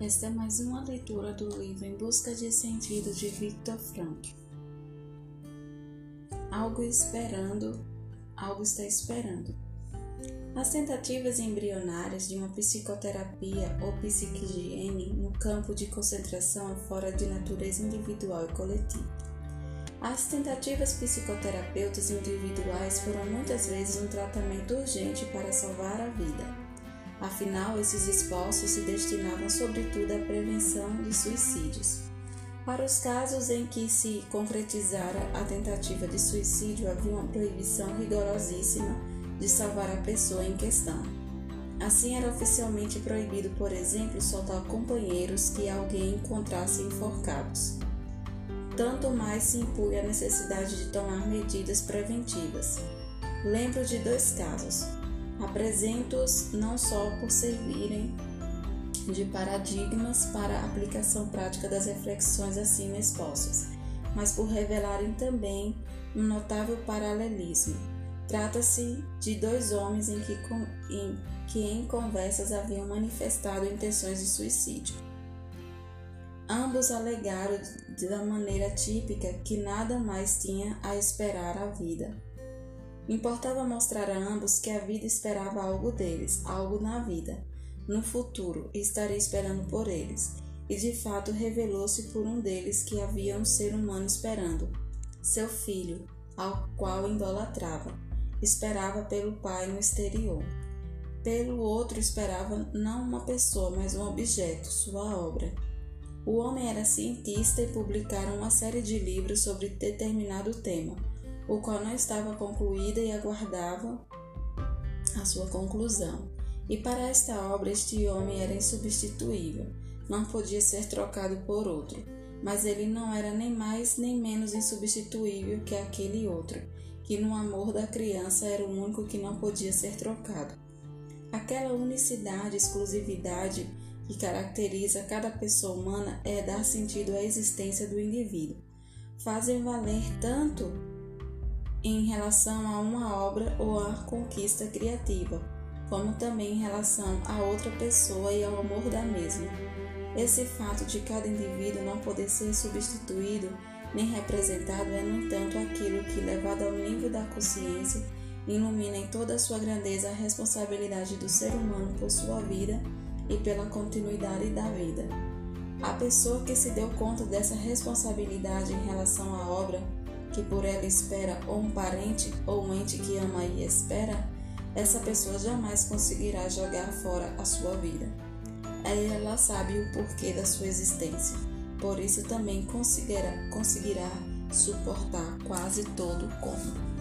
Esta é mais uma leitura do livro Em Busca de Sentido de Viktor Frankl. Algo esperando, algo está esperando. As tentativas embrionárias de uma psicoterapia ou psiquigiene no campo de concentração fora de natureza individual e coletiva. As tentativas psicoterapeutas individuais foram muitas vezes um tratamento urgente para salvar a vida Afinal, esses esforços se destinavam sobretudo à prevenção de suicídios. Para os casos em que se concretizara a tentativa de suicídio, havia uma proibição rigorosíssima de salvar a pessoa em questão. Assim, era oficialmente proibido, por exemplo, soltar companheiros que alguém encontrasse enforcados. Tanto mais se impunha a necessidade de tomar medidas preventivas. Lembro de dois casos. Apresento-os não só por servirem de paradigmas para a aplicação prática das reflexões acima expostas, mas por revelarem também um notável paralelismo. Trata-se de dois homens em que, em que em conversas haviam manifestado intenções de suicídio. Ambos alegaram da maneira típica que nada mais tinha a esperar a vida Importava mostrar a ambos que a vida esperava algo deles, algo na vida, no futuro, estaria esperando por eles. E de fato revelou-se por um deles que havia um ser humano esperando, seu filho, ao qual idolatrava. Esperava pelo pai no exterior. Pelo outro esperava não uma pessoa, mas um objeto, sua obra. O homem era cientista e publicara uma série de livros sobre determinado tema o qual não estava concluída e aguardava a sua conclusão. E para esta obra este homem era insubstituível, não podia ser trocado por outro, mas ele não era nem mais nem menos insubstituível que aquele outro, que no amor da criança era o único que não podia ser trocado. Aquela unicidade, exclusividade que caracteriza cada pessoa humana é dar sentido à existência do indivíduo. Fazem valer tanto em relação a uma obra ou a conquista criativa, como também em relação a outra pessoa e ao amor da mesma. Esse fato de cada indivíduo não poder ser substituído nem representado é, no entanto, aquilo que, levado ao nível da consciência, ilumina em toda a sua grandeza a responsabilidade do ser humano por sua vida e pela continuidade da vida. A pessoa que se deu conta dessa responsabilidade em relação à obra que por ela espera ou um parente ou um ente que ama e espera, essa pessoa jamais conseguirá jogar fora a sua vida. Ela sabe o porquê da sua existência, por isso também conseguirá, conseguirá suportar quase todo o como.